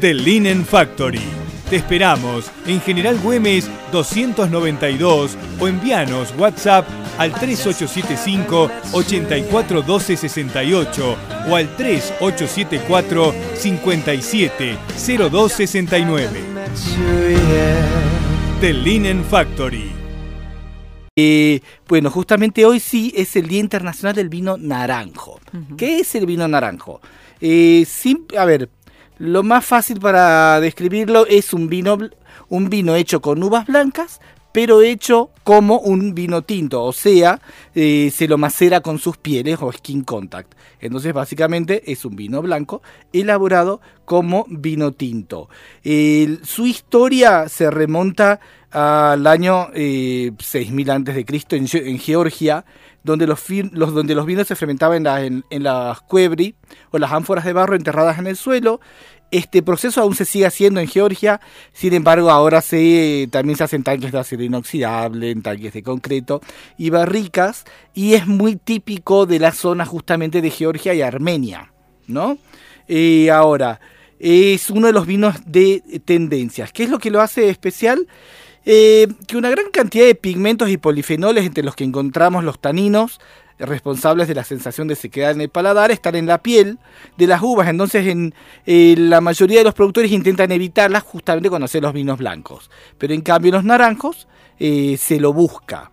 The Linen Factory. Te esperamos en General Güemes 292 o envíanos WhatsApp al 3875 841268 o al 3874 570269. The Linen Factory. Eh, bueno, justamente hoy sí es el Día Internacional del Vino Naranjo. ¿Qué es el vino naranjo? Eh, a ver, lo más fácil para describirlo es un vino, un vino hecho con uvas blancas, pero hecho como un vino tinto, o sea, eh, se lo macera con sus pieles o skin contact. Entonces, básicamente es un vino blanco elaborado como vino tinto. Su historia se remonta al año eh, 6000 antes de Cristo en, en Georgia, donde los, los- donde los vinos se fermentaban en, la- en- en las cuebri o las ánforas de barro enterradas en el suelo. Este proceso aún se sigue haciendo en Georgia, sin embargo ahora se, también se hacen tanques de acero inoxidable, en tanques de concreto y barricas, y es muy típico de la zona justamente de Georgia y Armenia, ¿no? Eh, ahora, es uno de los vinos de tendencias. ¿Qué es lo que lo hace especial? Eh, que una gran cantidad de pigmentos y polifenoles entre los que encontramos los taninos responsables de la sensación de sequedad en el paladar están en la piel de las uvas. Entonces, en eh, la mayoría de los productores intentan evitarlas justamente cuando hacen los vinos blancos. Pero en cambio, los naranjos eh, se lo busca.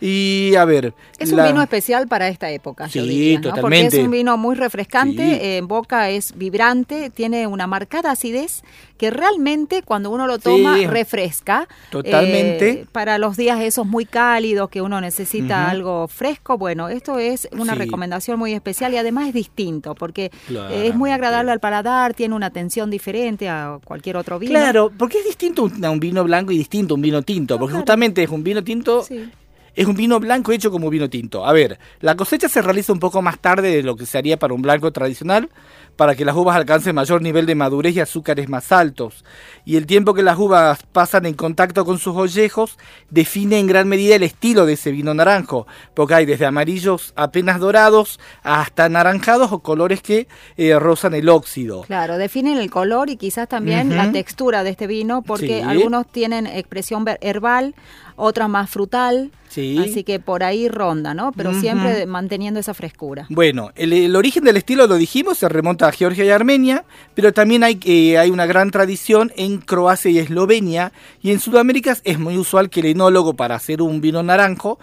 Y a ver. Es un vino especial para esta época, yo Sí, diría, ¿no? Porque totalmente. es un vino muy refrescante, Sí. eh, en boca es vibrante, tiene una marcada acidez que realmente cuando uno lo toma Sí. refresca. Totalmente. Eh, para los días esos muy cálidos que uno necesita algo fresco, bueno, esto es una Sí. recomendación muy especial y además es distinto porque Claro. es muy agradable al paladar, tiene una tensión diferente a cualquier otro vino. Claro, porque es distinto a un vino blanco y distinto a un vino tinto. Porque claro. justamente es un vino tinto Sí. Es un vino blanco hecho como vino tinto. A ver, la cosecha se realiza un poco más tarde de lo que se haría para un blanco tradicional, para que las uvas alcancen mayor nivel de madurez y azúcares más altos. Y el tiempo que las uvas pasan en contacto con sus ollejos define en gran medida el estilo de ese vino naranjo, porque hay desde amarillos apenas dorados hasta anaranjados o colores que eh, rozan el óxido. Claro, definen el color y quizás también la textura de este vino, porque Sí. algunos tienen expresión herbal, otros más frutal, Sí. Así que por ahí ronda, ¿no? Pero siempre manteniendo esa frescura. Bueno, el, el origen del estilo, lo dijimos, se remonta a Georgia y Armenia, pero también hay, eh, hay una gran tradición en Croacia y Eslovenia, y en Sudamérica es muy usual que el enólogo para hacer un vino naranjo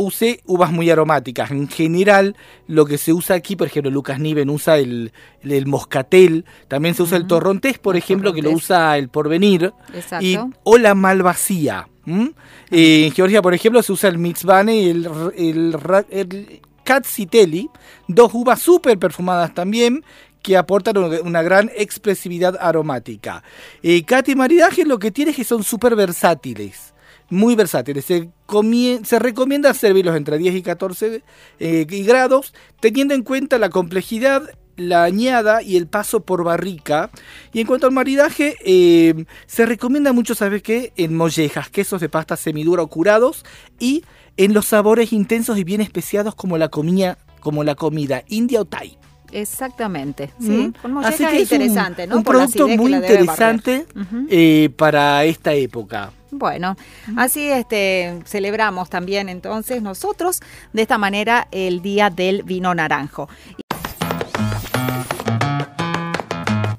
use uvas muy aromáticas. En general, lo que se usa aquí, por ejemplo, Lucas Niven usa el, el, el moscatel, también se usa el torrontés, por El ejemplo, que lo usa el porvenir, Exacto. y, o la malvasía. ¿M? Eh, en Georgia, por ejemplo, se usa el mitzvane y el, el, el katsiteli, dos uvas súper perfumadas también, que aportan una gran expresividad aromática. Eh, Cat y maridaje lo que tiene es que son súper versátiles. Muy versátiles. Se, se recomienda servirlos entre 10 y 14 eh, grados, teniendo en cuenta la complejidad, la añada y el paso por barrica. Y en cuanto al maridaje, eh, se recomienda mucho, ¿sabes qué? En mollejas, quesos de pasta semidura o curados y en los sabores intensos y bien especiados como la comida, como la comida india o thai. Exactamente, sí. ¿Mm? Con Así que es un- interesante, ¿no? Un producto muy interesante eh, para esta época. Bueno, así este celebramos también entonces nosotros de esta manera el Día del Vino Naranjo.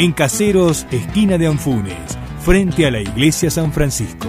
En Caseros, esquina de Anfunes, frente a la iglesia San Francisco.